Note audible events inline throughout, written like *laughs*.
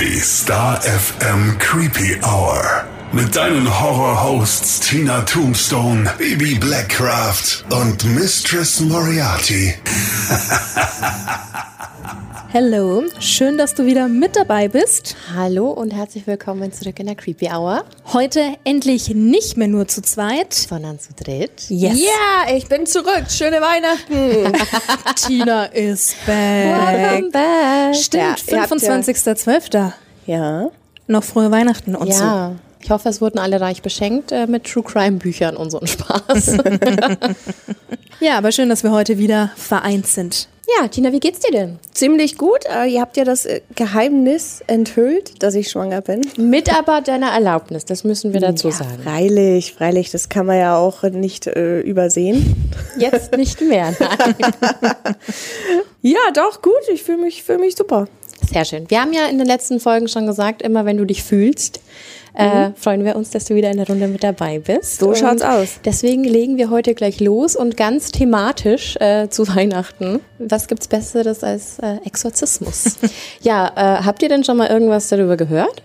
Die Star FM Creepy Hour. Mit deinen Horror-Hosts Tina Tombstone, Baby Blackcraft und Mistress Moriarty. *laughs* Hallo, schön, dass du wieder mit dabei bist. Hallo und herzlich willkommen zurück in der Creepy Hour. Heute endlich nicht mehr nur zu zweit, sondern zu dritt. Yes. Ja, ich bin zurück. Schöne Weihnachten. *laughs* Tina is back. Welcome back. Stimmt, Ja, ihr habt ja- 25.12. Ja. Noch frohe Weihnachten und so. Ja, ich hoffe, es wurden alle reich beschenkt äh, mit True Crime Büchern und so Spaß. *laughs* *laughs* Ja, aber schön, dass wir heute wieder vereint sind. Ja, Tina, wie geht's dir denn? Ziemlich gut. Äh, ihr habt ja das äh, Geheimnis enthüllt, dass ich schwanger bin. Mit aber deiner Erlaubnis, das müssen wir dazu sagen. Freilich, freilich. Das kann man ja auch nicht äh, übersehen. Jetzt nicht mehr. *laughs* Nein. Ja, doch, gut. Ich fühle mich, fühl mich super. Sehr schön. Wir haben ja in den letzten Folgen schon gesagt, immer wenn du dich fühlst, äh, freuen wir uns, dass du wieder in der Runde mit dabei bist. So Und schaut's aus. Deswegen legen wir heute gleich los und ganz thematisch äh, zu *laughs* Weihnachten. Was gibt's Besseres als äh, Exorzismus? *laughs* ja, äh, habt ihr denn schon mal irgendwas darüber gehört?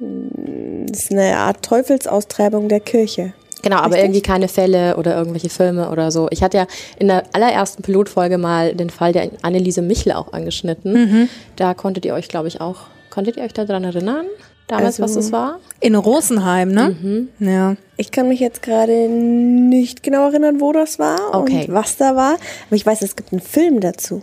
Das ist eine Art Teufelsaustreibung der Kirche. Genau, aber Richtig? irgendwie keine Fälle oder irgendwelche Filme oder so. Ich hatte ja in der allerersten Pilotfolge mal den Fall der Anneliese Michel auch angeschnitten. Da konntet ihr euch, glaube ich, auch, konntet ihr euch daran erinnern? Damals, Also- was es war? In Rosenheim, ne? Mhm. Ja. Ich kann mich jetzt gerade nicht genau erinnern, wo das war Okay. und was da war. Aber ich weiß, es gibt einen Film dazu.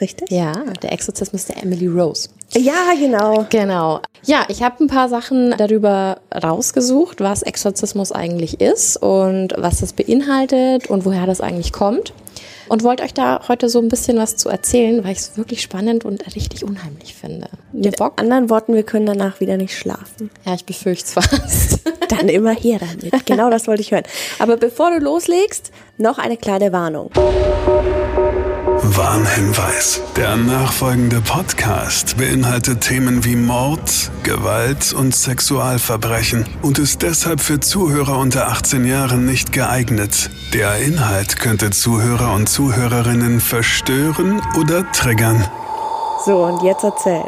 Richtig? Ja, der Exorzismus der Emily Rose. Ja, genau. Genau. Ja, ich habe ein paar Sachen darüber rausgesucht, was Exorzismus eigentlich ist und was das beinhaltet und woher das eigentlich kommt. Und wollte euch da heute so ein bisschen was zu erzählen, weil ich es wirklich spannend und richtig unheimlich finde. Mit Bock? anderen Worten, wir können danach wieder nicht schlafen. Ja, ich befürchte es *laughs* fast. Dann immer her damit. Genau das wollte ich hören. Aber bevor du loslegst, noch eine kleine Warnung. Warnhinweis. Der nachfolgende Podcast beinhaltet Themen wie Mord, Gewalt und Sexualverbrechen und ist deshalb für Zuhörer unter 18 Jahren nicht geeignet. Der Inhalt könnte Zuhörer und Zuhörerinnen verstören oder triggern. So, und jetzt erzähl.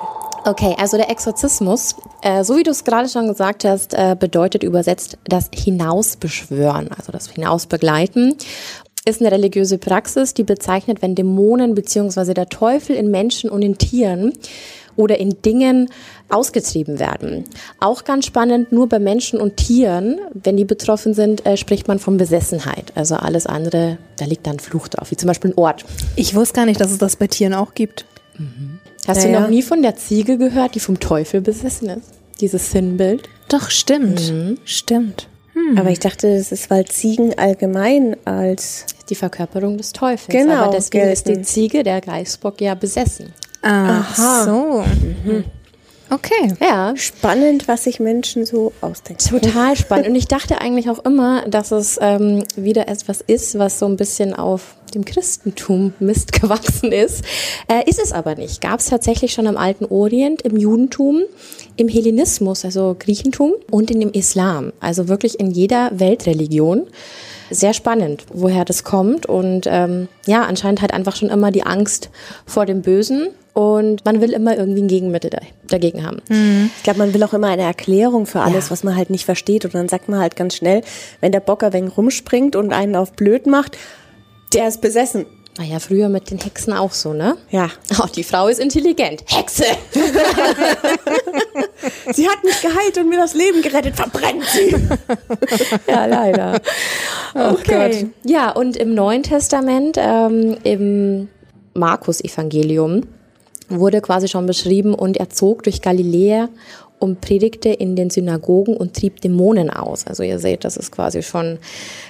Okay, also der Exorzismus, äh, so wie du es gerade schon gesagt hast, äh, bedeutet übersetzt das Hinausbeschwören, also das Hinausbegleiten. Ist eine religiöse Praxis, die bezeichnet, wenn Dämonen beziehungsweise der Teufel in Menschen und in Tieren oder in Dingen ausgetrieben werden. Auch ganz spannend, nur bei Menschen und Tieren, wenn die betroffen sind, äh, spricht man von Besessenheit. Also alles andere, da liegt dann Fluch drauf, wie zum Beispiel ein Ort. Ich wusste gar nicht, dass es das bei Tieren auch gibt. Hast Ja, du noch nie von der Ziege gehört, die vom Teufel besessen ist? Dieses Sinnbild? Doch, stimmt. Stimmt. Aber ich dachte, das ist, weil Ziegen allgemein als. Die Verkörperung des Teufels. Genau, Aber deswegen ist die gelten. Ziege, der Geißbock, ja besessen. Ach so. Okay. Ja, Spannend, was sich Menschen so ausdenken. total spannend. Und ich dachte eigentlich auch immer, dass es ähm, wieder etwas ist, was so ein bisschen auf dem Christentum Mist *laughs* gewachsen ist. Äh, ist es aber nicht. Gab es tatsächlich schon im alten Orient, im Judentum, im Hellenismus, also Griechentum und in dem Islam. Also wirklich in jeder Weltreligion. Sehr spannend, woher das kommt. Und ähm, ja, anscheinend halt einfach schon immer die Angst vor dem Bösen. Und man will immer irgendwie ein Gegenmittel da, dagegen haben. Ich glaube, man will auch immer eine Erklärung für alles, Ja. was man halt nicht versteht. Und dann sagt man halt ganz schnell, wenn der Bocker wenig rumspringt und einen auf blöd macht, der ist besessen. War ja früher mit den Hexen auch so, ne? Ja. Oh, die Frau ist intelligent. Hexe! *laughs* Sie hat mich geheilt und mir das Leben gerettet. Verbrennt sie. *laughs* Ja, leider. okay. Ja, und im Neuen Testament, ähm, im Markus-Evangelium, wurde quasi schon beschrieben, und er zog durch Galiläa und predigte in den Synagogen und trieb Dämonen aus. Also ihr seht, das ist quasi schon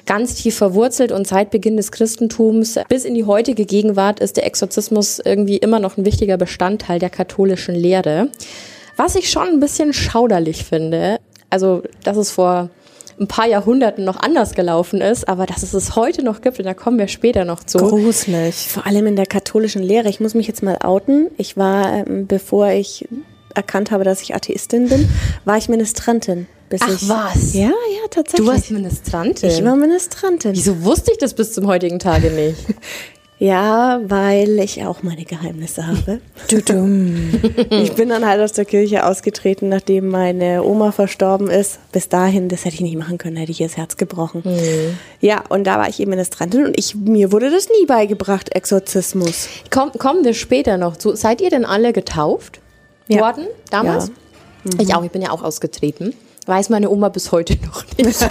ganz tief verwurzelt und seit Beginn des Christentums bis in die heutige Gegenwart ist der Exorzismus irgendwie immer noch ein wichtiger Bestandteil der katholischen Lehre. Was ich schon ein bisschen schauderlich finde, also dass es vor ein paar Jahrhunderten noch anders gelaufen ist, aber dass es es heute noch gibt, und da kommen wir später noch zu. Gruselig. Vor allem in der katholischen Lehre. Ich muss mich jetzt mal outen. Ich war, ähm, bevor ich erkannt habe, dass ich Atheistin bin, war ich Ministrantin. Bis Ach, ich, was? Ja, ja, tatsächlich. Du warst Ministrantin. ich war Ministrantin. Wieso wusste ich das bis zum heutigen Tage nicht? *laughs* Ja, weil ich auch meine Geheimnisse habe. *laughs* ich bin dann halt aus der Kirche ausgetreten, nachdem meine Oma verstorben ist. Bis dahin, das hätte ich nicht machen können, hätte ich ihr das Herz gebrochen. Mhm. Ja, und da war ich eben Ministrantin und ich, mir wurde das nie beigebracht, Exorzismus. Komm, kommen wir später noch zu. Seid ihr denn alle getauft ja. worden damals? Ja. Mhm. Ich auch, ich bin ja auch ausgetreten. Weiß meine Oma bis heute noch nicht. *laughs*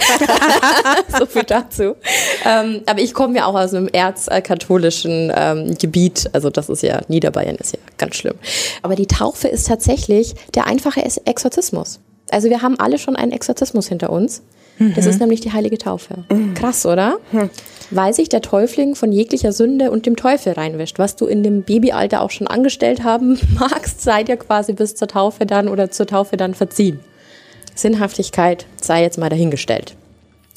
*laughs* so viel dazu. Ähm, aber ich komme ja auch aus einem erzkatholischen ähm, Gebiet. Also das ist ja, Niederbayern ist ja ganz schlimm. Aber die Taufe ist tatsächlich der einfache Exorzismus. Also wir haben alle schon einen Exorzismus hinter uns. Das ist mhm. nämlich die heilige Taufe. Mhm. Krass, oder? Mhm. Weil sich der Täufling von jeglicher Sünde und dem Teufel reinwäscht. Was du in dem Babyalter auch schon angestellt haben *laughs* magst, sei dir quasi bis zur Taufe dann oder zur Taufe dann verziehen. Sinnhaftigkeit sei jetzt mal dahingestellt.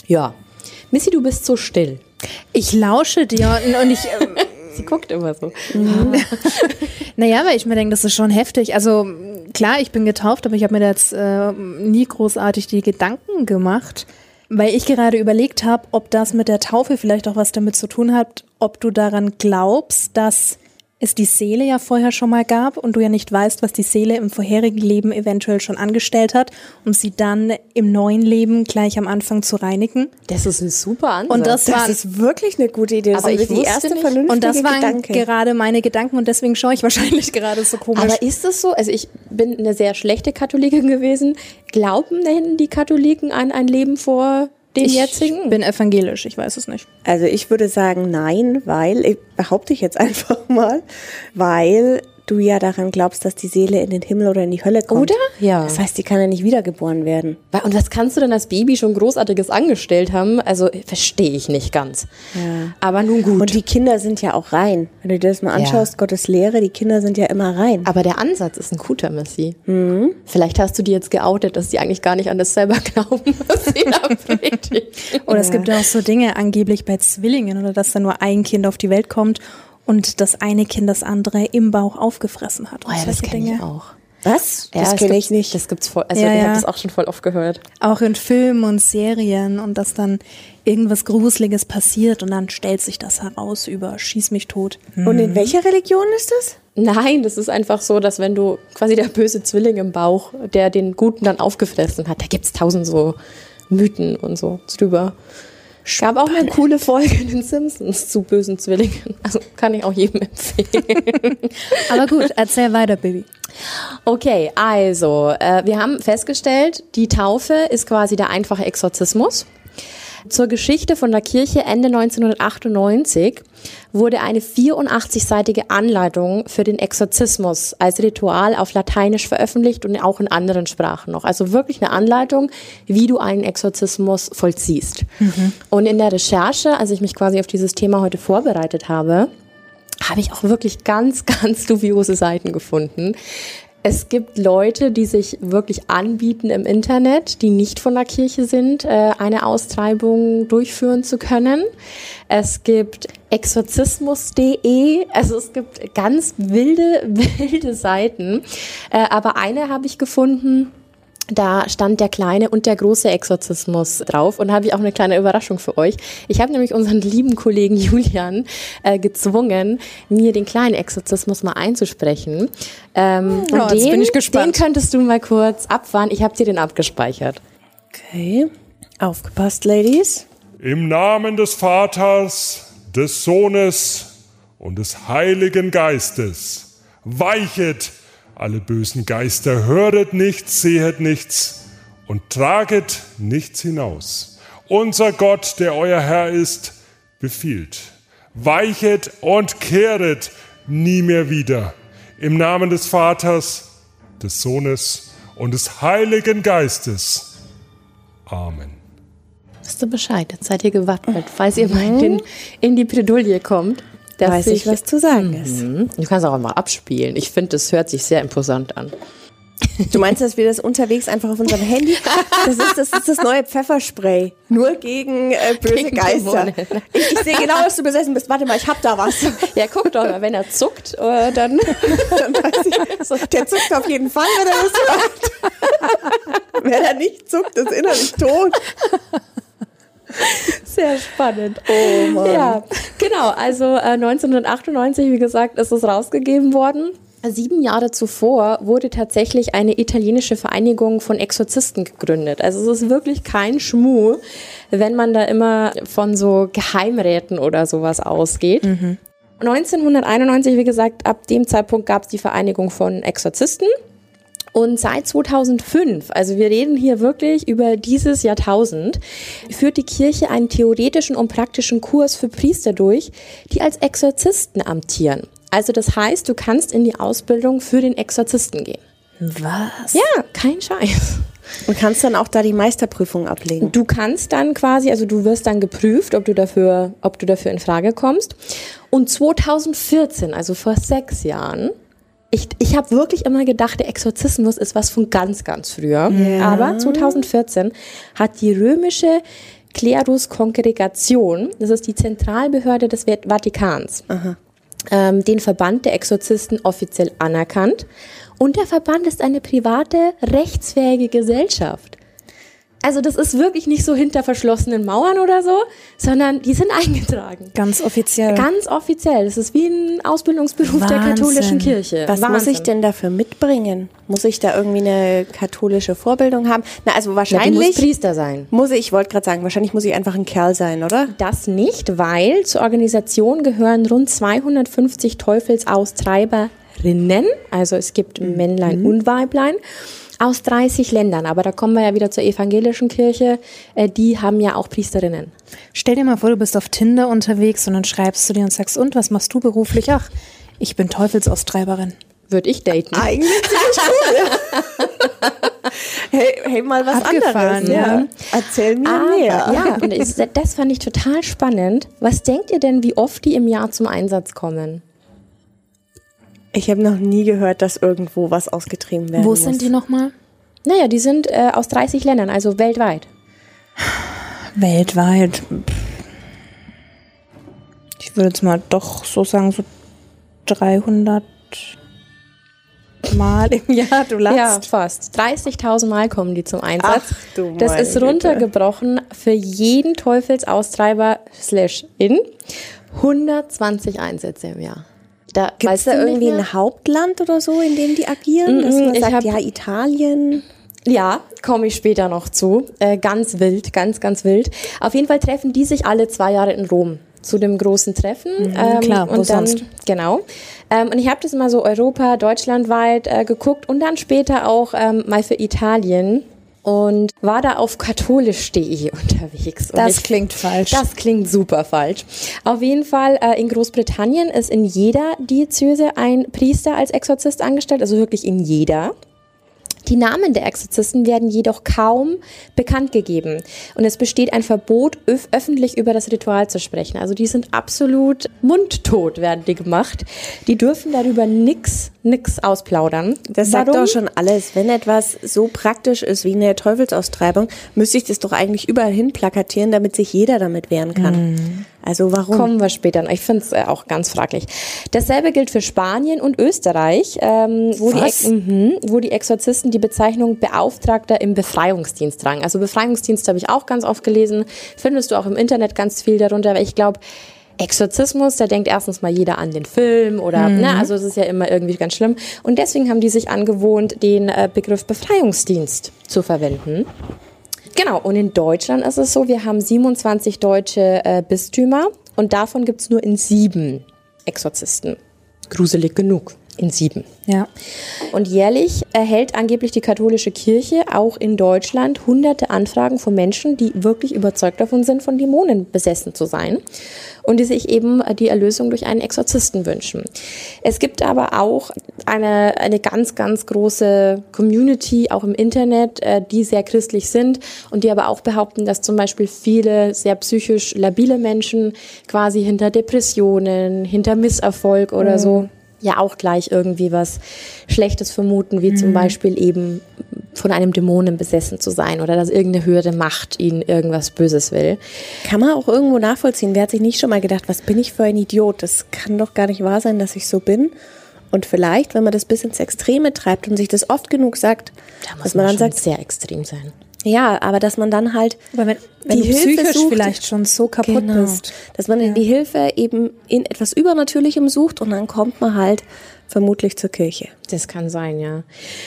Ja. Missy, du bist so still. Ich lausche dir und ich. Ähm, *laughs* Sie guckt immer so. Mhm. *laughs* naja, weil ich mir denke, das ist schon heftig. Also klar, ich bin getauft, aber ich habe mir da jetzt äh, nie großartig die Gedanken gemacht, weil ich gerade überlegt habe, ob das mit der Taufe vielleicht auch was damit zu tun hat, ob du daran glaubst, dass es die Seele ja vorher schon mal gab und du ja nicht weißt, was die Seele im vorherigen Leben eventuell schon angestellt hat, um sie dann im neuen Leben gleich am Anfang zu reinigen. Das ist ein super Ansatz. Und das, das war, ist wirklich eine gute Idee. Das aber ich die erste nicht. vernünftige Und das waren Gedanke. gerade meine Gedanken und deswegen schaue ich *laughs* wahrscheinlich gerade so komisch. Aber ist das so? Also ich bin eine sehr schlechte Katholikin gewesen. Glauben denn die Katholiken an ein Leben vor den ich jetzigen? Ich bin evangelisch, ich weiß es nicht. Also ich würde sagen nein, weil, ich behaupte ich jetzt *laughs* einfach mal, weil du ja daran glaubst, dass die Seele in den Himmel oder in die Hölle kommt. Oder? Ja. Das heißt, die kann ja nicht wiedergeboren werden. Und was kannst du denn als Baby schon Großartiges angestellt haben? Also verstehe ich nicht ganz. Ja. Aber nun gut. Und die Kinder sind ja auch rein. Wenn du dir das mal anschaust, ja. Gottes Lehre, die Kinder sind ja immer rein. Aber der Ansatz ist ein guter, Missy. Mhm. Vielleicht hast du die jetzt geoutet, dass die eigentlich gar nicht an das selber *laughs* glauben, was sie da predigen. Oder ja. es gibt ja auch so Dinge angeblich bei Zwillingen oder dass da nur ein Kind auf die Welt kommt und das eine Kind das andere im Bauch aufgefressen hat. Oh ja, das kenne ich auch. Was? Ja, das kenne ich nicht. Das gibt's voll. Also ja, ich habe das auch schon voll oft gehört. Auch in Filmen und Serien und dass dann irgendwas Gruseliges passiert und dann stellt sich das heraus über Schieß mich tot. Hm. Und in welcher Religion ist das? Nein, das ist einfach so, dass wenn du quasi der böse Zwilling im Bauch, der den Guten dann aufgefressen hat, da gibt's tausend so Mythen und so drüber. Es gab auch eine coole Folge in den Simpsons zu bösen Zwillingen. *laughs* Also kann ich auch jedem empfehlen. *laughs* Aber gut, erzähl weiter, Baby. Okay, also äh, wir haben festgestellt, die Taufe ist quasi der einfache Exorzismus. Zur Geschichte von der Kirche Ende 1998 wurde eine 84-seitige Anleitung für den Exorzismus als Ritual auf Lateinisch veröffentlicht und auch in anderen Sprachen noch. Also wirklich eine Anleitung, wie du einen Exorzismus vollziehst. Mhm. Und in der Recherche, als ich mich quasi auf dieses Thema heute vorbereitet habe, habe ich auch wirklich ganz, *laughs* ganz dubiose Seiten gefunden. Es gibt Leute, die sich wirklich anbieten im Internet, die nicht von der Kirche sind, äh, eine Austreibung durchführen zu können. Es gibt exorzismus.de, also es gibt ganz wilde, *laughs* wilde Seiten. Äh, aber eine habe ich gefunden, da stand der kleine und der große Exorzismus drauf und habe ich auch eine kleine Überraschung für euch. Ich habe nämlich unseren lieben Kollegen Julian äh, gezwungen, mir den kleinen Exorzismus mal einzusprechen. Ähm, oh, und den, den könntest du mal kurz abfahren. Ich habe dir den abgespeichert. Okay, aufgepasst, Ladies. Im Namen des Vaters, des Sohnes und des Heiligen Geistes weichet alle bösen Geister, höret nichts, sehet nichts und traget nichts hinaus. Unser Gott, der euer Herr ist, befiehlt, weichet und kehret nie mehr wieder. Im Namen des Vaters, des Sohnes und des Heiligen Geistes. Amen. Wisst ihr Bescheid, jetzt seid ihr gewappnet, falls ihr mal in, den, in die Bredouille kommt dass weiß ich, was zu sagen ist. Mhm. Du kannst auch mal abspielen. Ich finde, das hört sich sehr imposant an. Du meinst, dass wir das unterwegs einfach auf unserem Handy? *laughs* Das ist das, ist das neue Pfefferspray. Nur gegen äh, böse gegen Geister. Ich, ich sehe genau, dass du besessen bist. Warte mal, ich hab da was. Ja, guck doch mal, wenn er zuckt, äh, dann, *laughs* dann weiß ich. *laughs* Der zuckt auf jeden Fall, wenn er das macht. Wer da nicht zuckt, ist innerlich tot. Sehr spannend. Oh Mann. Ja, genau. Also äh, 1998, wie gesagt, ist es rausgegeben worden. Sieben Jahre zuvor wurde tatsächlich eine italienische Vereinigung von Exorzisten gegründet. Also es ist wirklich kein Schmuh, wenn man da immer von so Geheimräten oder sowas ausgeht. Mhm. 1991, wie gesagt, ab dem Zeitpunkt gab es die Vereinigung von Exorzisten. Und seit 2005, also wir reden hier wirklich über dieses Jahrtausend, führt die Kirche einen theoretischen und praktischen Kurs für Priester durch, die als Exorzisten amtieren. Also das heißt, du kannst in die Ausbildung für den Exorzisten gehen. Was? Ja, kein Scheiß. Und kannst dann auch da die Meisterprüfung ablegen. Du kannst dann quasi, also du wirst dann geprüft, ob du dafür, ob du dafür in Frage kommst. Und 2014, also vor sechs Jahren, ich, ich habe wirklich immer gedacht, der Exorzismus ist was von ganz, ganz früher. Ja. Aber 2014 hat die römische Kleruskongregation, das ist die Zentralbehörde des Vatikans, ähm, den Verband der Exorzisten offiziell anerkannt und der Verband ist eine private, rechtsfähige Gesellschaft. Also das ist wirklich nicht so hinter verschlossenen Mauern oder so, sondern die sind *laughs* eingetragen. Ganz offiziell. Ganz offiziell. Das ist wie ein Ausbildungsberuf Wahnsinn. der katholischen Kirche. Was Wahnsinn. muss ich denn dafür mitbringen? Muss ich da irgendwie eine katholische Vorbildung haben? Na, also wahrscheinlich. Ja, du Priester sein. Muss ich, ich wollte gerade sagen, wahrscheinlich muss ich einfach ein Kerl sein, oder? Das nicht, weil zur Organisation gehören rund 250 Teufelsaustreiber Rinnen, also es gibt mhm. Männlein und Weiblein aus 30 Ländern. Aber da kommen wir ja wieder zur evangelischen Kirche. Äh, die haben ja auch Priesterinnen. Stell dir mal vor, du bist auf Tinder unterwegs und dann schreibst du dir und sagst, und was machst du beruflich? Ach, ich bin Teufelsaustreiberin. Würde ich daten. Eigentlich cool. *laughs* hey, hey, mal was anderes. Ja. Erzähl mir Aber, mehr. Ja, *laughs* und das fand ich total spannend. Was denkt ihr denn, wie oft die im Jahr zum Einsatz kommen? Ich habe noch nie gehört, dass irgendwo was ausgetrieben werden Wo muss. sind die nochmal? Naja, die sind äh, aus 30 Ländern, also weltweit. Weltweit. Ich würde jetzt mal doch so sagen, so 300 Mal im *laughs* Jahr, du lachst. Ja, fast. 30.000 Mal kommen die zum Einsatz. Ach, du das ist runtergebrochen Güte. für jeden Teufelsaustreiber slash in 120 Einsätze im Jahr. Da Gibt es da irgendwie ein Hauptland oder so, in dem die agieren? Dass man sagt, ja, Italien. Ja, komme ich später noch zu. Äh, ganz wild, ganz, ganz wild. Auf jeden Fall treffen die sich alle zwei Jahre in Rom zu dem großen Treffen. Mhm, ähm, klar, und dann, sonst? Genau. Ähm, und ich habe das mal so Europa, deutschlandweit äh, geguckt und dann später auch ähm, mal für Italien und war da auf katholisch.de *laughs* unterwegs. Und das ich, klingt falsch. Das klingt super falsch. Auf jeden Fall äh, in Großbritannien ist in jeder Diözese ein Priester als Exorzist angestellt, also wirklich in jeder. Die Namen der Exorzisten werden jedoch kaum bekannt gegeben. Und es besteht ein Verbot, öf öffentlich über das Ritual zu sprechen. Also die sind absolut mundtot, werden die gemacht. Die dürfen darüber nix, nix ausplaudern. Das sagt Warum? doch schon alles. Wenn etwas so praktisch ist wie eine Teufelsaustreibung, müsste ich das doch eigentlich überall hin plakatieren, damit sich jeder damit wehren kann. Mhm. Also warum? Kommen wir später noch. Ich finde es äh, auch ganz fraglich. Dasselbe gilt für Spanien und Österreich, ähm, wo, die, mh, wo die Exorzisten die Bezeichnung Beauftragter im Befreiungsdienst tragen. Also Befreiungsdienst habe ich auch ganz oft gelesen. Findest du auch im Internet ganz viel darunter, weil ich glaube, Exorzismus, da denkt erstens mal jeder an den Film oder, mhm. ne, also es ist ja immer irgendwie ganz schlimm. Und deswegen haben die sich angewohnt, den äh, Begriff Befreiungsdienst zu verwenden. Genau, und in Deutschland ist es so, wir haben 27 deutsche äh, Bistümer und davon gibt es nur in sieben Exorzisten. Gruselig genug. In sieben. Ja. Und jährlich erhält angeblich die katholische Kirche auch in Deutschland hunderte Anfragen von Menschen, die wirklich überzeugt davon sind, von Dämonen besessen zu sein und die sich eben die Erlösung durch einen Exorzisten wünschen. Es gibt aber auch eine, eine ganz, ganz große Community, auch im Internet, äh, die sehr christlich sind und die aber auch behaupten, dass zum Beispiel viele sehr psychisch labile Menschen quasi hinter Depressionen, hinter Misserfolg oder mhm. so ja auch gleich irgendwie was Schlechtes vermuten, wie mhm. zum Beispiel eben von einem Dämonen besessen zu sein oder dass irgendeine höhere Macht ihnen irgendwas Böses will. Kann man auch irgendwo nachvollziehen. Wer hat sich nicht schon mal gedacht, was bin ich für ein Idiot? Das kann doch gar nicht wahr sein, dass ich so bin. Und vielleicht, wenn man das bis ins Extreme treibt und sich das oft genug sagt, da dass man, man dann sagt, sehr extrem sein. Ja, aber dass man dann halt aber wenn, wenn die du Hilfe psychisch sucht, vielleicht schon so kaputt genau, bist. Dass man ja. die Hilfe eben in etwas Übernatürlichem sucht und dann kommt man halt vermutlich zur Kirche. Das kann sein, ja.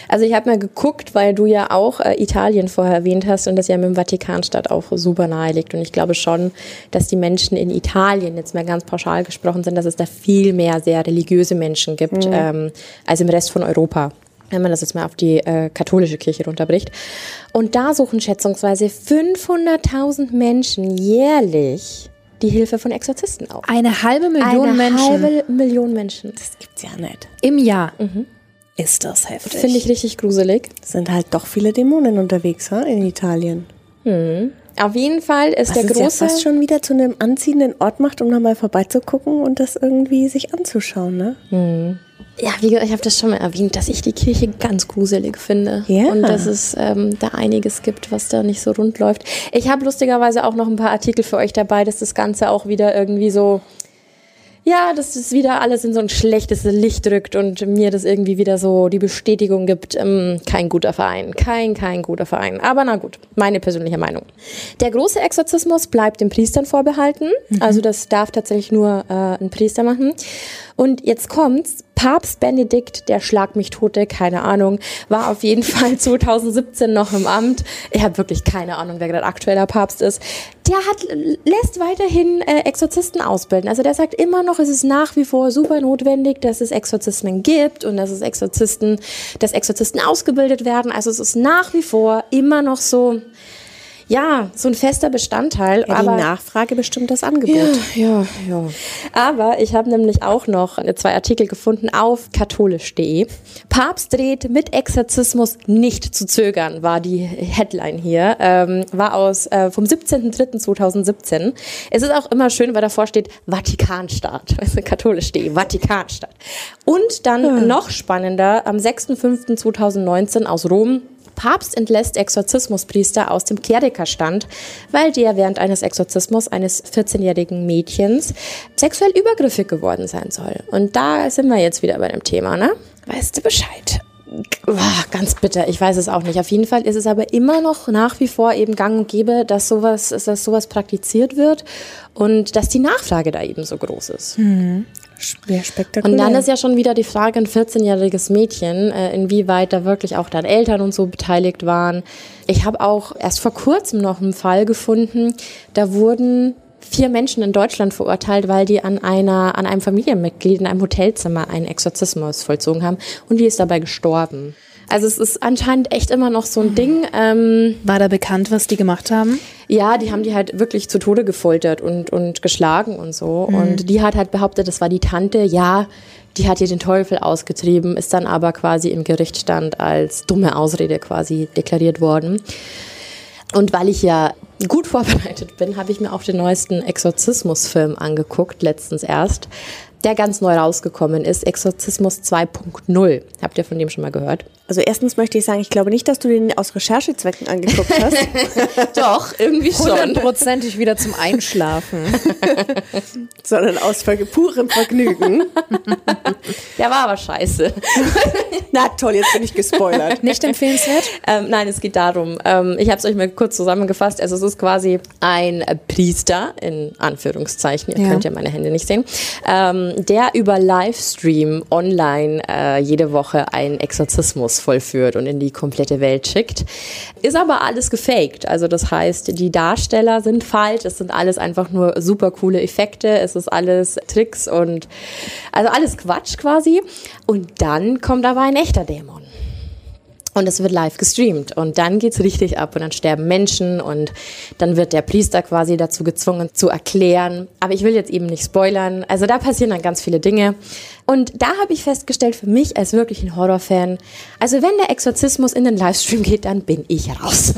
Also ich habe mal geguckt, weil du ja auch äh, Italien vorher erwähnt hast und das ja mit dem Vatikanstadt auch super nahe liegt. Und ich glaube schon, dass die Menschen in Italien, jetzt mal ganz pauschal gesprochen sind, dass es da viel mehr sehr religiöse Menschen gibt mhm. ähm, als im Rest von Europa wenn man das jetzt mal auf die äh, katholische Kirche runterbricht. Und da suchen schätzungsweise 500.000 Menschen jährlich die Hilfe von Exorzisten auf. Eine halbe Million Eine Menschen. Eine halbe Million Menschen. Das gibt's ja nicht. Im Jahr. Mhm. Ist das heftig. Finde ich richtig gruselig. Es sind halt doch viele Dämonen unterwegs ha, in Italien. Mhm. Auf jeden Fall ist Was der große. Was ja fast schon wieder zu einem anziehenden Ort macht, um nochmal vorbeizugucken und das irgendwie sich anzuschauen, ne? Mhm. Ja, wie gesagt, ich habe das schon mal erwähnt, dass ich die Kirche ganz gruselig finde. Ja. Und dass es ähm, da einiges gibt, was da nicht so rund läuft. Ich habe lustigerweise auch noch ein paar Artikel für euch dabei, dass das Ganze auch wieder irgendwie so ja, dass es wieder alles in so ein schlechtes Licht drückt und mir das irgendwie wieder so die Bestätigung gibt, ähm, kein guter Verein, kein, kein guter Verein. Aber na gut, meine persönliche Meinung. Der große Exorzismus bleibt den Priestern vorbehalten, mhm. also das darf tatsächlich nur äh, ein Priester machen. Und jetzt kommt's, Papst Benedikt, der Schlag mich tote, keine Ahnung, war auf jeden *laughs* Fall 2017 noch im Amt. Ich habe wirklich keine Ahnung, wer gerade aktueller Papst ist. Der hat, lässt weiterhin äh, Exorzisten ausbilden. Also der sagt immer noch, es ist nach wie vor super notwendig, dass es Exorzismen gibt und dass es Exorzisten, dass Exorzisten ausgebildet werden. Also es ist nach wie vor immer noch so, ja, so ein fester Bestandteil. Ja, aber die Nachfrage bestimmt das Angebot. Ja, ja, ja. Aber ich habe nämlich auch noch zwei Artikel gefunden auf katholisch.de. Papst dreht mit Exorzismus nicht zu zögern, war die Headline hier. Ähm, war aus äh, vom 17.03.2017. Es ist auch immer schön, weil davor steht Vatikanstaat. *laughs* Also katholisch.de, Vatikanstaat. Und dann ja. noch spannender, am 6.05.2019 aus Rom Papst entlässt Exorzismuspriester aus dem Klerikerstand, weil der während eines Exorzismus eines 14-jährigen Mädchens sexuell übergriffig geworden sein soll. Und da sind wir jetzt wieder bei dem Thema, ne? Weißt du Bescheid? ganz bitter, ich weiß es auch nicht. Auf jeden Fall ist es aber immer noch nach wie vor eben gang und gäbe, dass sowas, dass sowas praktiziert wird und dass die Nachfrage da eben so groß ist. Mhm. Ja, spektakulär. Und dann ist ja schon wieder die Frage, ein 14-jähriges Mädchen, äh, inwieweit da wirklich auch dann Eltern und so beteiligt waren. Ich habe auch erst vor kurzem noch einen Fall gefunden, da wurden vier Menschen in Deutschland verurteilt, weil die an einer, an einem Familienmitglied in einem Hotelzimmer einen Exorzismus vollzogen haben und die ist dabei gestorben. Also es ist anscheinend echt immer noch so ein Ding. Ähm, War da bekannt, was die gemacht haben? Ja, die haben die halt wirklich zu Tode gefoltert und, und geschlagen und so. Mhm. Und die hat halt behauptet, das war die Tante. Ja, die hat ihr den Teufel ausgetrieben, ist dann aber quasi im Gerichtsstand als dumme Ausrede quasi deklariert worden. Und weil ich ja gut *laughs* vorbereitet bin, habe ich mir auch den neuesten Exorzismus-Film angeguckt, letztens erst der ganz neu rausgekommen ist, Exorzismus 2.0. Habt ihr von dem schon mal gehört? Also erstens möchte ich sagen, ich glaube nicht, dass du den aus Recherchezwecken angeguckt hast. *laughs* Doch, irgendwie schon. Hundertprozentig wieder zum Einschlafen. *laughs* Sondern aus purem Vergnügen. Der war aber scheiße. *laughs* Na toll, jetzt bin ich gespoilert. Nicht empfehlenswert? Ähm, nein, es geht darum, ähm, ich habe es euch mal kurz zusammengefasst. Also es ist quasi ein Priester, in Anführungszeichen, ihr ja. könnt ja meine Hände nicht sehen, ähm, der über Livestream online äh, jede Woche einen Exorzismus vollführt und in die komplette Welt schickt. Ist aber alles gefaked. Also das heißt, die Darsteller sind falsch. Es sind alles einfach nur super coole Effekte. Es ist alles Tricks und also alles Quatsch quasi. Und dann kommt aber ein echter Dämon. Und es wird live gestreamt. Und dann geht's richtig ab und dann sterben Menschen und dann wird der Priester quasi dazu gezwungen zu erklären. Aber ich will jetzt eben nicht spoilern. Also da passieren dann ganz viele Dinge. Und da habe ich festgestellt, für mich als wirklich ein Horrorfan, also wenn der Exorzismus in den Livestream geht, dann bin ich raus.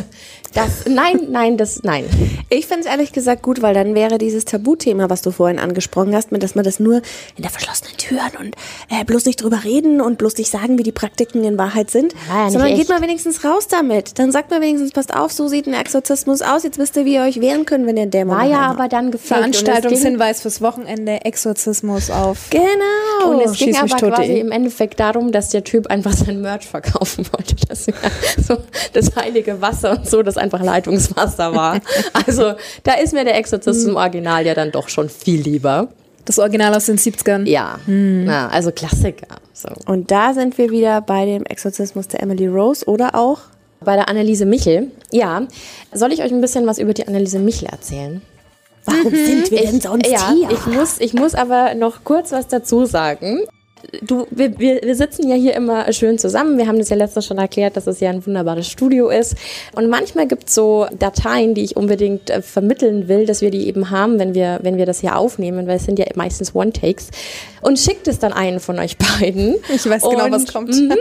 Das, nein, nein, das, nein. Ich finde es ehrlich gesagt gut, weil dann wäre dieses Tabuthema, was du vorhin angesprochen hast, mit, dass man das nur in der verschlossenen Türen und äh, bloß nicht drüber reden und bloß nicht sagen, wie die Praktiken in Wahrheit sind, ja, sondern geht mal wenigstens raus damit. Dann sagt man wenigstens, passt auf, so sieht ein Exorzismus aus, jetzt wisst ihr, wie ihr euch wehren könnt, wenn ihr Dämon War ja aber dann gefällt. Veranstaltungshinweis fürs Wochenende, Exorzismus auf. Genau. Und es ging aber quasi im Endeffekt darum, dass der Typ einfach sein Merch verkaufen wollte. *laughs* Das, ja so, das heilige Wasser und so, das einfach Leitungswasser war. *laughs* Also da ist mir der Exorzist im Original ja dann doch schon viel lieber. Das Original aus den 70ern. Ja, hm. ja also Klassiker. So. Und da sind wir wieder bei dem Exorzismus der Emily Rose oder auch bei der Anneliese Michel. Ja, soll ich euch ein bisschen was über die Anneliese Michel erzählen? Warum mhm. sind wir denn sonst ja, hier? Ich muss, ich muss aber noch kurz was dazu sagen du, wir, wir, wir sitzen ja hier immer schön zusammen. Wir haben das ja letztens schon erklärt, dass es ja ein wunderbares Studio ist. Und manchmal gibt es so Dateien, die ich unbedingt äh, vermitteln will, dass wir die eben haben, wenn wir, wenn wir das hier aufnehmen, weil es sind ja meistens One-Takes. Und schickt es dann einen von euch *laughs* beiden. Ich weiß genau, und, was kommt. Mhm.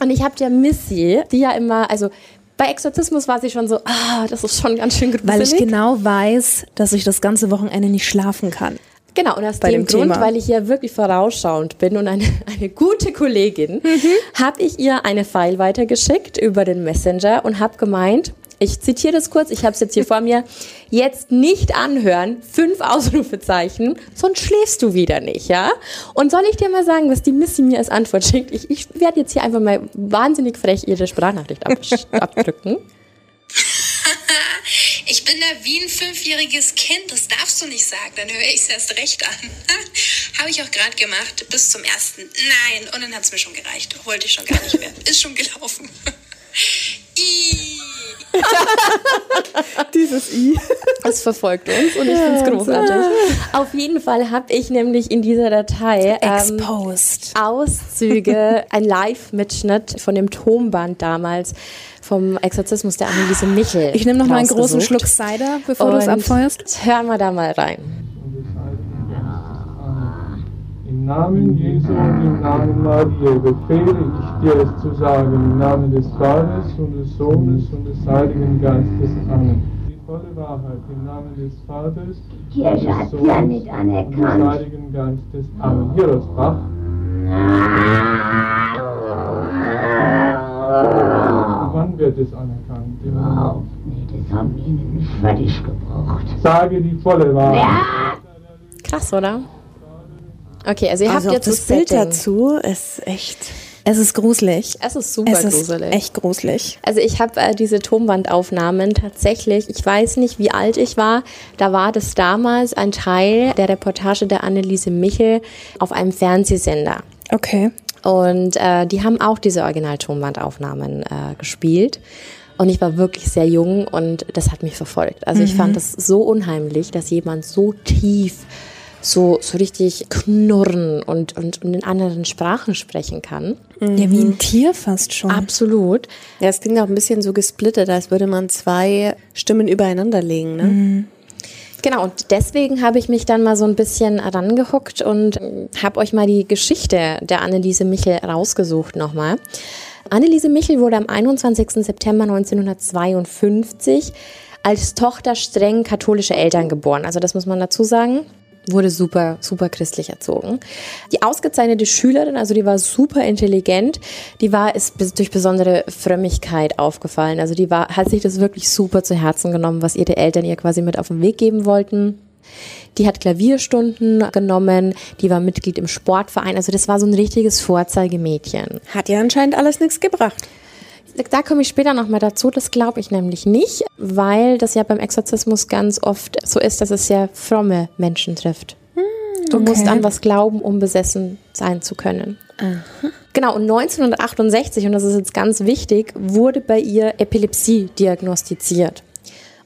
und ich habe ja Missy, die ja immer, also bei Exorzismus war sie schon so, ah, das ist schon ganz schön gruselig. Weil ich genau weiß, dass ich das ganze Wochenende nicht schlafen kann. Genau, und aus dem Grund, Thema. weil ich ja wirklich vorausschauend bin und eine, *laughs* eine gute Kollegin, mhm. habe ich ihr eine File weitergeschickt über den Messenger und habe gemeint, ich zitiere das kurz, ich habe es jetzt hier vor mir, jetzt nicht anhören, fünf Ausrufezeichen, sonst schläfst du wieder nicht, ja? Und soll ich dir mal sagen, was die Missy mir als Antwort schickt? Ich, ich werde jetzt hier einfach mal wahnsinnig frech ihre Sprachnachricht *laughs* abdrücken. *laughs* Ich bin da wie ein fünfjähriges Kind, das darfst du nicht sagen, dann höre ich es erst recht an. *laughs* Habe ich auch gerade gemacht, bis zum ersten. Nein, und dann hat es mir schon gereicht. Wollte ich schon gar nicht mehr. Ist schon gelaufen. I. *laughs* Dieses I. Es verfolgt uns und ich finde es großartig. Auf jeden Fall habe ich nämlich in dieser Datei ähm, Auszüge, *laughs* ein Live-Mitschnitt von dem Tonband damals vom Exorzismus der Anneliese Michel. Ich nehme noch mal einen großen Schluck Cider, bevor du es abfeuerst. Hören wir da mal rein. Im Namen Jesu und im Namen Maria befehle ich dir es zu sagen, im Namen des Vaters und des Sohnes und des Heiligen Geistes. Amen. Die volle Wahrheit im Namen des Vaters, die Kirche hat ja nicht anerkannt. und des Heiligen Geistes. Amen. Hier das Bach. Wann wird es anerkannt? Überhaupt nicht, das haben wir nicht fertig gebraucht. Sage die volle Wahrheit. Ja. Krass, oder? Okay, also ihr also habt jetzt das, das Bild dazu, ist echt... Es ist gruselig. Es ist super es ist gruselig. Echt gruselig. Also ich habe äh, diese Tonbandaufnahmen tatsächlich, ich weiß nicht, wie alt ich war, da war das damals ein Teil der Reportage der Anneliese Michel auf einem Fernsehsender. Okay. Und äh, die haben auch diese Original-Tonbandaufnahmen äh, gespielt. Und ich war wirklich sehr jung und das hat mich verfolgt. Also mhm. ich fand mhm. das so unheimlich, dass jemand so tief so, so richtig knurren und, und, und in anderen Sprachen sprechen kann. Mhm. Ja, wie ein Tier fast schon. Absolut. Ja, es klingt auch ein bisschen so gesplittet, als würde man zwei Stimmen übereinander legen. Ne? Mhm. Genau, und deswegen habe ich mich dann mal so ein bisschen rangehockt und habe euch mal die Geschichte der Anneliese Michel rausgesucht nochmal. Anneliese Michel wurde am 21. September 1952 als Tochter streng katholischer Eltern geboren. Also das muss man dazu sagen wurde super, super christlich erzogen. Die ausgezeichnete Schülerin, also die war super intelligent, die war ist durch besondere Frömmigkeit aufgefallen. Also die war, hat sich das wirklich super zu Herzen genommen, was ihre Eltern ihr quasi mit auf den Weg geben wollten. Die hat Klavierstunden genommen, die war Mitglied im Sportverein. Also das war so ein richtiges Vorzeigemädchen. Hat ja anscheinend alles nichts gebracht da komme ich später nochmal dazu. Das glaube ich nämlich nicht, weil das ja beim Exorzismus ganz oft so ist, dass es sehr fromme Menschen trifft. Hm, du okay. musst an was glauben, um besessen sein zu können. Aha. Genau, und 1968, und das ist jetzt ganz wichtig, wurde bei ihr Epilepsie diagnostiziert.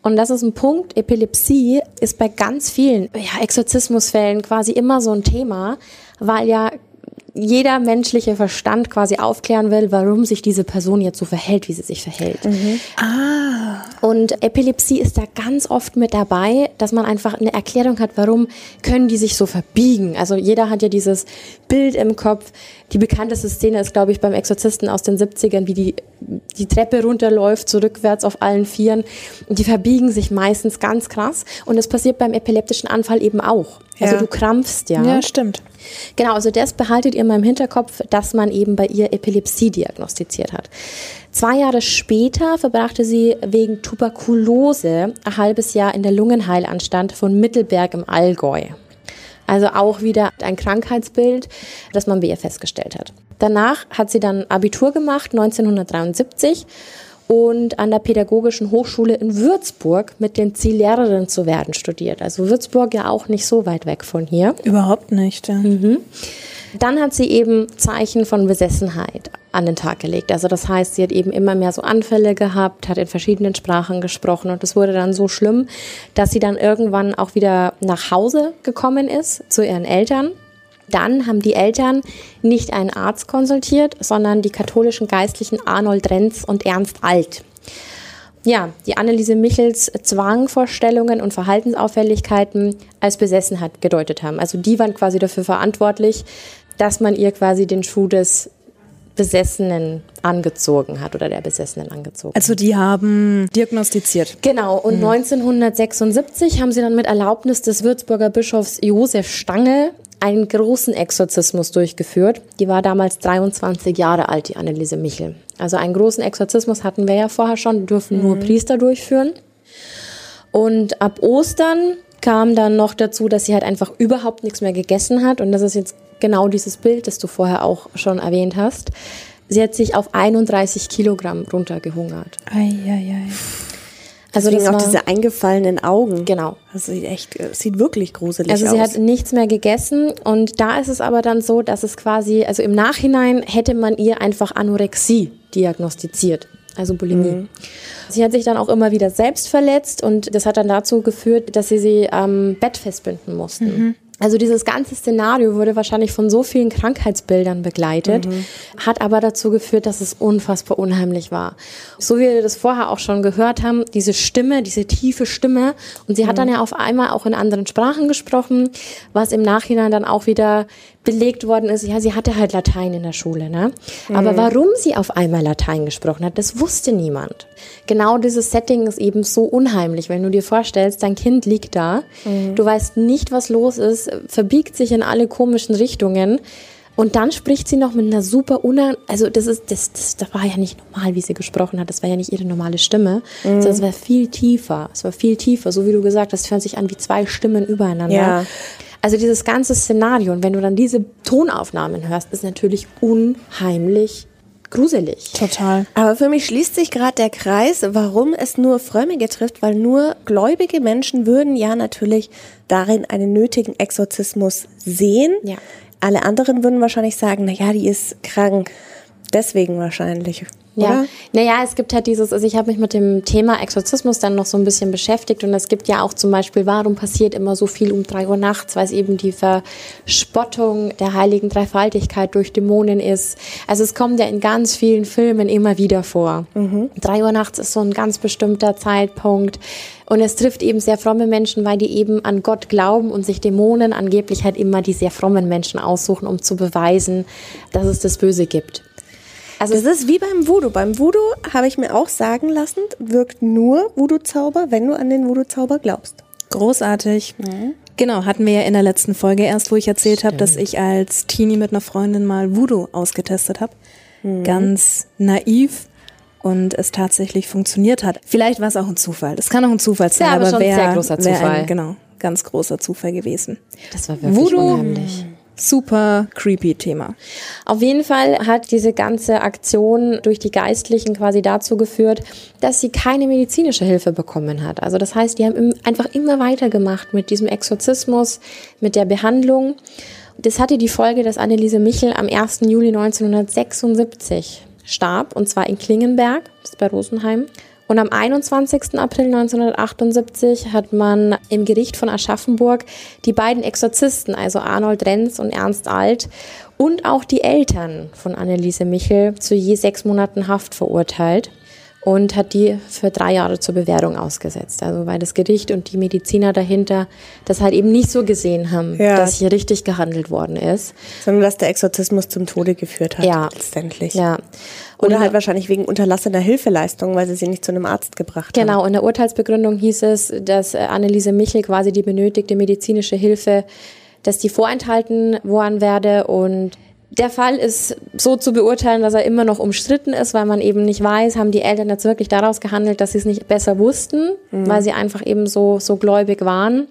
Und das ist ein Punkt, Epilepsie ist bei ganz vielen ja, Exorzismusfällen quasi immer so ein Thema, weil ja jeder menschliche Verstand quasi aufklären will, warum sich diese Person jetzt so verhält, wie sie sich verhält. Mhm. Ah. Und Epilepsie ist da ganz oft mit dabei, dass man einfach eine Erklärung hat, warum können die sich so verbiegen. Also jeder hat ja dieses Bild im Kopf. Die bekannteste Szene ist, glaube ich, beim Exorzisten aus den 70ern, wie die die Treppe runterläuft, so rückwärts auf allen Vieren. Und die verbiegen sich meistens ganz krass. Und das passiert beim epileptischen Anfall eben auch. Also ja. du krampfst ja. Ja, stimmt. Genau, also das behaltet ihr mal im Hinterkopf, dass man eben bei ihr Epilepsie diagnostiziert hat. Zwei Jahre später verbrachte sie wegen Tuberkulose ein halbes Jahr in der Lungenheilanstalt von Mittelberg im Allgäu. Also auch wieder ein Krankheitsbild, das man bei ihr festgestellt hat. Danach hat sie dann Abitur gemacht, 1973 und an der Pädagogischen Hochschule in Würzburg mit dem Ziel, Lehrerin zu werden, studiert. Also Würzburg ja auch nicht so weit weg von hier. Überhaupt nicht. Ja. Mhm. Dann hat sie eben Zeichen von Besessenheit an den Tag gelegt. Also das heißt, sie hat eben immer mehr so Anfälle gehabt, hat in verschiedenen Sprachen gesprochen und es wurde dann so schlimm, dass sie dann irgendwann auch wieder nach Hause gekommen ist zu ihren Eltern. Dann haben die Eltern nicht einen Arzt konsultiert, sondern die katholischen Geistlichen Arnold Renz und Ernst Alt. Ja, die Anneliese Michels Zwangvorstellungen und Verhaltensauffälligkeiten als Besessenheit gedeutet haben. Also die waren quasi dafür verantwortlich, dass man ihr quasi den Schuh des Besessenen angezogen hat oder der Besessenen angezogen. Also die haben diagnostiziert. Genau, und mhm. 1976 haben sie dann mit Erlaubnis des Würzburger Bischofs Josef Stange einen großen Exorzismus durchgeführt. Die war damals 23 Jahre alt, die Anneliese Michel. Also einen großen Exorzismus hatten wir ja vorher schon, dürfen mhm. nur Priester durchführen. Und ab Ostern kam dann noch dazu, dass sie halt einfach überhaupt nichts mehr gegessen hat. Und das ist jetzt genau dieses Bild, das du vorher auch schon erwähnt hast. Sie hat sich auf 31 Kilogramm runtergehungert. Ei, ei, ei. Also Deswegen das auch diese eingefallenen Augen. Genau. Das sieht echt, sieht wirklich gruselig aus. Also sie aus. hat nichts mehr gegessen und da ist es aber dann so, dass es quasi, also im Nachhinein hätte man ihr einfach Anorexie diagnostiziert, also Bulimie. Mhm. Sie hat sich dann auch immer wieder selbst verletzt und das hat dann dazu geführt, dass sie sie am Bett festbinden mussten. Mhm. Also dieses ganze Szenario wurde wahrscheinlich von so vielen Krankheitsbildern begleitet, mhm. hat aber dazu geführt, dass es unfassbar unheimlich war. So wie wir das vorher auch schon gehört haben, diese Stimme, diese tiefe Stimme. Und sie mhm. hat dann ja auf einmal auch in anderen Sprachen gesprochen, was im Nachhinein dann auch wieder belegt worden ist, ja, sie hatte halt Latein in der Schule, ne? Mhm. Aber warum sie auf einmal Latein gesprochen hat, das wusste niemand. Genau dieses Setting ist eben so unheimlich, wenn du dir vorstellst, dein Kind liegt da, mhm. du weißt nicht, was los ist, verbiegt sich in alle komischen Richtungen. Und dann spricht sie noch mit einer super unan, also das ist, das, das, das war ja nicht normal, wie sie gesprochen hat. Das war ja nicht ihre normale Stimme, mhm. sondern es war viel tiefer. Es war viel tiefer, so wie du gesagt hast, es hören sich an wie zwei Stimmen übereinander. Ja. Also dieses ganze Szenario und wenn du dann diese Tonaufnahmen hörst, ist natürlich unheimlich gruselig. Total. Aber für mich schließt sich gerade der Kreis, warum es nur Frömmige trifft, weil nur gläubige Menschen würden ja natürlich darin einen nötigen Exorzismus sehen. Ja. Alle anderen würden wahrscheinlich sagen, na ja, die ist krank. Deswegen wahrscheinlich. Ja, naja, es gibt halt dieses, also ich habe mich mit dem Thema Exorzismus dann noch so ein bisschen beschäftigt und es gibt ja auch zum Beispiel, warum passiert immer so viel um drei Uhr nachts, weil es eben die Verspottung der heiligen Dreifaltigkeit durch Dämonen ist. Also es kommt ja in ganz vielen Filmen immer wieder vor. Mhm. Drei Uhr nachts ist so ein ganz bestimmter Zeitpunkt. Und es trifft eben sehr fromme Menschen, weil die eben an Gott glauben und sich Dämonen angeblich halt immer die sehr frommen Menschen aussuchen, um zu beweisen, dass es das Böse gibt. Also das ist wie beim Voodoo. Beim Voodoo habe ich mir auch sagen lassen, wirkt nur Voodoo-Zauber, wenn du an den Voodoo-Zauber glaubst. Großartig. Mhm. Genau, hatten wir ja in der letzten Folge erst, wo ich erzählt habe, dass ich als Teenie mit einer Freundin mal Voodoo ausgetestet habe. Mhm. Ganz naiv und es tatsächlich funktioniert hat. Vielleicht war es auch ein Zufall. Das kann auch ein Zufall sein, ja, aber, aber wäre wär ein sehr großer Zufall. Ein, genau, ganz großer Zufall gewesen. Das war wirklich Voodoo, unheimlich super creepy Thema. Auf jeden Fall hat diese ganze Aktion durch die Geistlichen quasi dazu geführt, dass sie keine medizinische Hilfe bekommen hat. Also das heißt, die haben einfach immer weitergemacht mit diesem Exorzismus, mit der Behandlung. Das hatte die Folge, dass Anneliese Michel am 1. Juli 1976 starb, und zwar in Klingenberg, das ist bei Rosenheim. Und am 21. April 1978 hat man im Gericht von Aschaffenburg die beiden Exorzisten, also Arnold Renz und Ernst Alt, und auch die Eltern von Anneliese Michel zu je sechs Monaten Haft verurteilt und hat die für drei Jahre zur Bewährung ausgesetzt. Also weil das Gericht und die Mediziner dahinter das halt eben nicht so gesehen haben, ja. dass hier richtig gehandelt worden ist. Sondern dass der Exorzismus zum Tode geführt hat, ja. letztendlich. Ja. Oder halt wahrscheinlich wegen unterlassener Hilfeleistung, weil sie sie nicht zu einem Arzt gebracht genau, haben. Genau, in der Urteilsbegründung hieß es, dass Anneliese Michel quasi die benötigte medizinische Hilfe, dass die vorenthalten worden werde und der Fall ist so zu beurteilen, dass er immer noch umstritten ist, weil man eben nicht weiß, haben die Eltern jetzt wirklich daraus gehandelt, dass sie es nicht besser wussten, mhm. weil sie einfach eben so, so gläubig waren.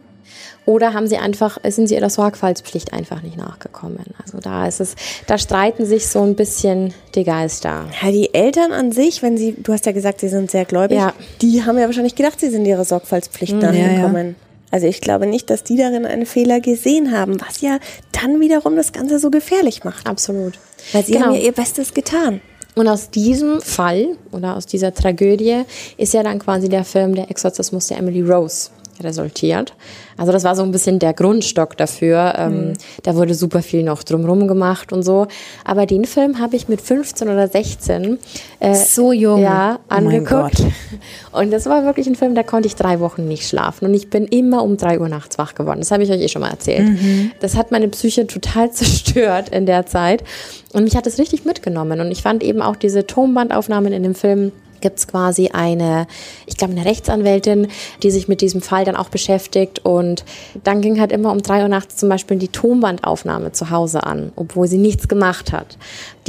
Oder haben sie einfach, sind sie ihrer Sorgfaltspflicht einfach nicht nachgekommen? Also da ist es, da streiten sich so ein bisschen die Geister. Ja, die Eltern an sich, wenn sie, du hast ja gesagt, sie sind sehr gläubig, Ja. die haben ja wahrscheinlich gedacht, sie sind ihrer Sorgfaltspflicht nachgekommen. Also ich glaube nicht, dass die darin einen Fehler gesehen haben, was ja dann wiederum das Ganze so gefährlich macht. Absolut. Weil sie Genau. haben ja ihr Bestes getan. Und aus diesem Fall oder aus dieser Tragödie ist ja dann quasi der Film Der Exorzismus der Emily Rose resultiert. Also das war so ein bisschen der Grundstock dafür. Ähm, Da wurde super viel noch drumherum gemacht und so. Aber den Film habe ich mit 15 oder 16 äh, So jung. ja, Oh angeguckt. Gott. *laughs* Und das war wirklich ein Film, da konnte ich drei Wochen nicht schlafen. Und ich bin immer um drei Uhr nachts wach geworden. Das habe ich euch eh schon mal erzählt. Das hat meine Psyche total *laughs* zerstört in der Zeit. Und mich hat es richtig mitgenommen. Und ich fand eben auch diese Tonbandaufnahmen in dem Film gibt's quasi eine, ich glaube, eine Rechtsanwältin, die sich mit diesem Fall dann auch beschäftigt. Und dann ging halt immer um drei Uhr nachts zum Beispiel die Tonbandaufnahme zu Hause an, obwohl sie nichts gemacht hat.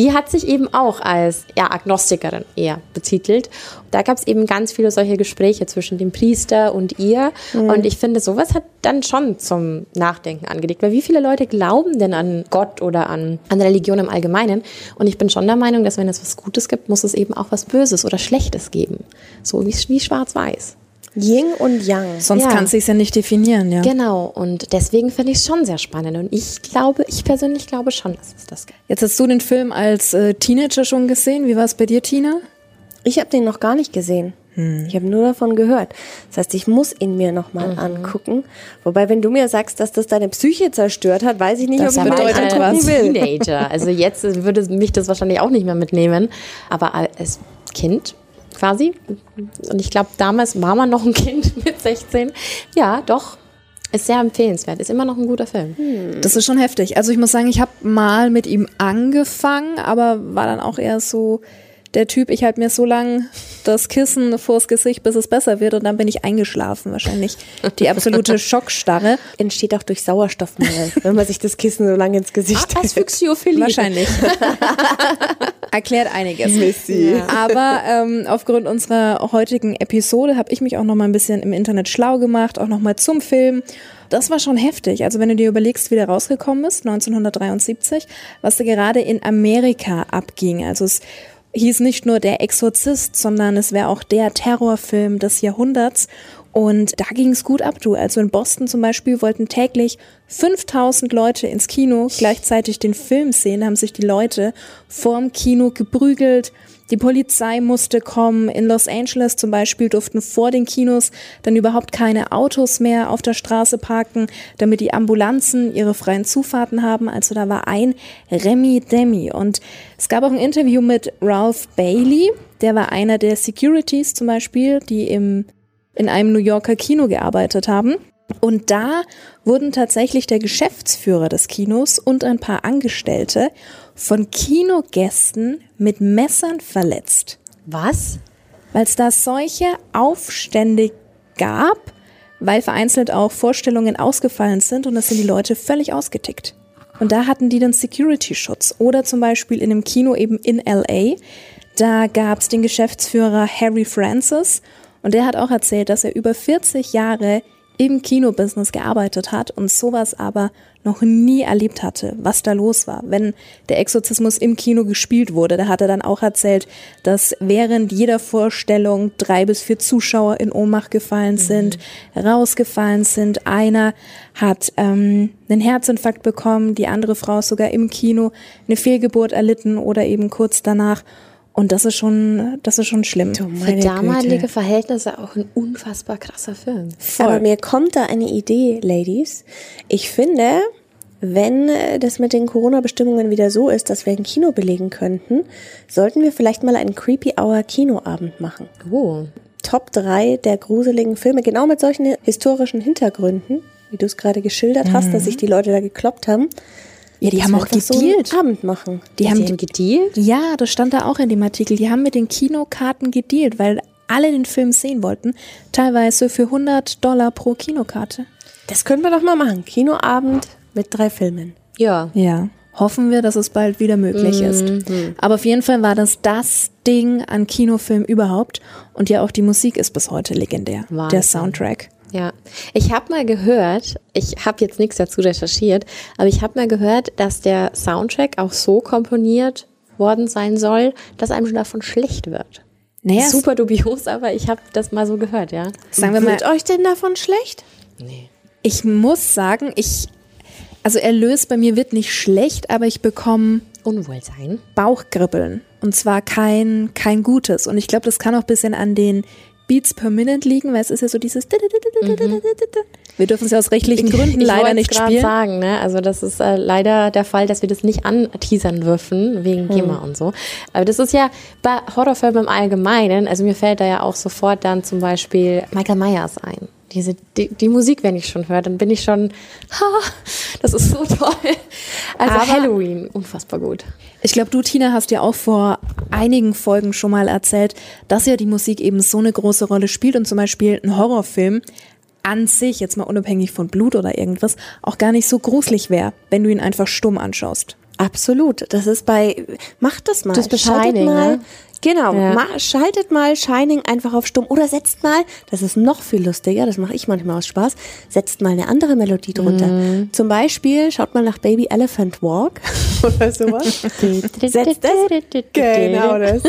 Die hat sich eben auch als ja, Agnostikerin eher betitelt. Da gab's eben ganz viele solche Gespräche zwischen dem Priester und ihr. Und ich finde, sowas hat dann schon zum Nachdenken angelegt. Weil wie viele Leute glauben denn an Gott oder an, an Religion im Allgemeinen? Und ich bin schon der Meinung, dass wenn es was Gutes gibt, muss es eben auch was Böses oder Schlechtes geben. So wie, wie schwarz-weiß. Yin und Yang. Sonst Ja. kann es sich ja nicht definieren, ja. Genau. Und deswegen finde ich es schon sehr spannend. Und ich glaube, ich persönlich glaube schon, dass es das gibt. Jetzt hast du den Film als äh, Teenager schon gesehen. Wie war es bei dir, Tina? Ich habe den noch gar nicht gesehen. Ich habe nur davon gehört. Das heißt, ich muss ihn mir nochmal angucken. Wobei, wenn du mir sagst, dass das deine Psyche zerstört hat, weiß ich nicht, Das ob ich mir bedeutet angucken was. will. Teenager. Also jetzt würde mich das wahrscheinlich auch nicht mehr mitnehmen. Aber als Kind quasi. Und ich glaube, damals war man noch ein Kind *laughs* mit 16. Ja, doch. Ist sehr empfehlenswert. Ist immer noch ein guter Film. Das ist schon heftig. Also ich muss sagen, ich habe mal mit ihm angefangen, aber war dann auch eher so der Typ, ich halte mir so lang das Kissen vors Gesicht, bis es besser wird und dann bin ich eingeschlafen. Wahrscheinlich die absolute *laughs* Schockstarre. Entsteht auch durch Sauerstoffmangel, wenn man sich das Kissen so lange ins Gesicht hält. Asphyxiophilie. Wahrscheinlich. *laughs* Erklärt einiges. Aber ähm, aufgrund unserer heutigen Episode habe ich mich auch noch mal ein bisschen im Internet schlau gemacht, auch noch mal zum Film. Das war schon heftig. Also wenn du dir überlegst, wie der rausgekommen ist, 1973, was da gerade in Amerika abging. Also es hieß nicht nur der Exorzist, sondern es wäre auch der Terrorfilm des Jahrhunderts. Und da ging es gut ab, du. Also in Boston zum Beispiel wollten täglich 5000 Leute ins Kino gleichzeitig den Film sehen, haben sich die Leute vorm Kino geprügelt. Die Polizei musste kommen. In Los Angeles zum Beispiel durften vor den Kinos dann überhaupt keine Autos mehr auf der Straße parken, damit die Ambulanzen ihre freien Zufahrten haben. Also da war ein Remi Demi. Und es gab auch ein Interview mit Ralph Bailey. Der war einer der Securities zum Beispiel, die im in einem New Yorker Kino gearbeitet haben. Und da wurden tatsächlich der Geschäftsführer des Kinos und ein paar Angestellte von Kinogästen mit Messern verletzt, Was? weil es da solche Aufstände gab, weil vereinzelt auch Vorstellungen ausgefallen sind und das sind die Leute völlig ausgetickt. Und da hatten die dann Security-Schutz. Oder zum Beispiel in einem Kino eben in LA, da gab es den Geschäftsführer Harry Francis und der hat auch erzählt, dass er über 40 Jahre im Kinobusiness gearbeitet hat und sowas aber noch nie erlebt hatte, was da los war. Wenn der Exorzismus im Kino gespielt wurde, da hat er dann auch erzählt, dass während jeder Vorstellung drei bis vier Zuschauer in Ohnmacht gefallen sind, rausgefallen sind. Einer hat ähm, einen Herzinfarkt bekommen, die andere Frau sogar im Kino eine Fehlgeburt erlitten oder eben kurz danach. Und das ist schon, das ist schon schlimm. Für damalige Verhältnisse auch ein unfassbar krasser Film. Aber mir kommt da eine Idee, Ladies. Ich finde, wenn äh, das mit den Corona-Bestimmungen wieder so ist, dass wir ein Kino belegen könnten, sollten wir vielleicht mal einen Creepy Hour Kinoabend machen. Oh. Top 3 der gruseligen Filme, genau mit solchen historischen Hintergründen, wie du es gerade geschildert hast, dass sich die Leute da gekloppt haben. Ja, die Dass haben auch so gedealt. einen Abend machen. Die haben, Die haben gedealt? ja, das stand da auch in dem Artikel. Die haben mit den Kinokarten gedealt, weil alle den Film sehen wollten. Teilweise für 100 Dollar pro Kinokarte. Das können wir doch mal machen. Kinoabend mit drei Filmen. Ja. Ja. Hoffen wir, dass es bald wieder möglich ist. Aber auf jeden Fall war das das Ding an Kinofilm überhaupt. Und ja, auch die Musik ist bis heute legendär. Der Wahnsinn. Soundtrack. Ja, ich habe mal gehört, ich habe jetzt nichts dazu recherchiert, aber ich habe mal gehört, dass der Soundtrack auch so komponiert worden sein soll, dass einem schon davon schlecht wird. Naja, Super dubios, aber ich habe das mal so gehört, ja. sagen wir mal, Wird euch denn davon schlecht? ich muss sagen, ich, also Erlös bei mir wird nicht schlecht, aber ich bekomme Unwohlsein. Bauchkribbeln. Und zwar kein, kein gutes. Und ich glaube, das kann auch ein bisschen an den Beats per Minute liegen, weil es ist ja so dieses. Wir dürfen es ja aus rechtlichen Gründen ich leider nicht spielen. sagen, ne? Also das ist äh, leider der Fall, dass wir das nicht anteasern dürfen wegen GEMA und so. Aber das ist ja bei Horrorfilmen im Allgemeinen. Also mir fällt da ja auch sofort dann zum Beispiel Michael Myers ein. Diese die, die Musik, wenn ich schon höre, dann bin ich schon, ha, das ist so toll. Also Aber- Halloween, unfassbar gut. Ich glaube, du, Tina, hast ja auch vor einigen Folgen schon mal erzählt, dass ja die Musik eben so eine große Rolle spielt und zum Beispiel ein Horrorfilm an sich, jetzt mal unabhängig von Blut oder irgendwas, auch gar nicht so gruselig wäre, wenn du ihn einfach stumm anschaust. Absolut. Das ist bei, macht das mal. Das Shining, mal, ne? Genau, Ja. ma, schaltet mal Shining einfach auf stumm oder setzt mal, das ist noch viel lustiger, das mache ich manchmal aus Spaß, setzt mal eine andere Melodie drunter. Mhm. Zum Beispiel, schaut mal nach Baby Elephant Walk *laughs* oder sowas. *laughs* setzt das, genau das.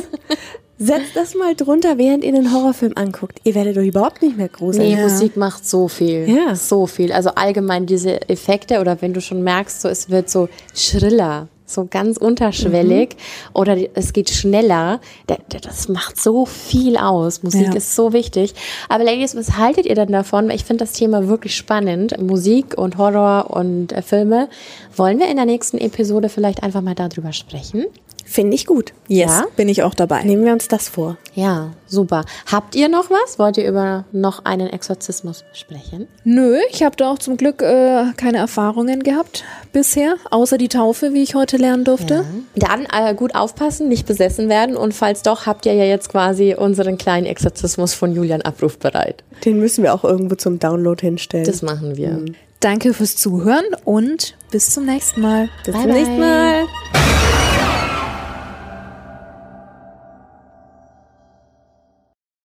Setzt das mal drunter, während ihr den Horrorfilm anguckt. Ihr werdet euch überhaupt nicht mehr gruselig. Nee, Musik macht so viel. Ja. So viel. Also allgemein diese Effekte oder wenn du schon merkst, so es wird so schriller, so ganz unterschwellig oder die- es geht schneller, da- da- das macht so viel aus. Musik Ja. ist so wichtig. Aber Ladies, was haltet ihr denn davon? Weil ich finde das Thema wirklich spannend. Musik und Horror und äh, Filme. Wollen wir in der nächsten Episode vielleicht einfach mal darüber sprechen? Finde ich gut. Yes, Ja? bin ich auch dabei. Nehmen wir uns das vor. Ja, super. Habt ihr noch was? Wollt ihr über noch einen Exorzismus sprechen? Nö, ich habe da auch zum Glück äh, keine Erfahrungen gehabt bisher, außer die Taufe, wie ich heute lernen durfte. Dann äh, gut aufpassen, nicht besessen werden und falls doch, habt ihr ja jetzt quasi unseren kleinen Exorzismus von Julian abrufbereit. Den müssen wir auch irgendwo zum Download hinstellen. Das machen wir. Danke fürs Zuhören und bis zum nächsten Mal. Bis Bye, zum nächsten bye. Mal.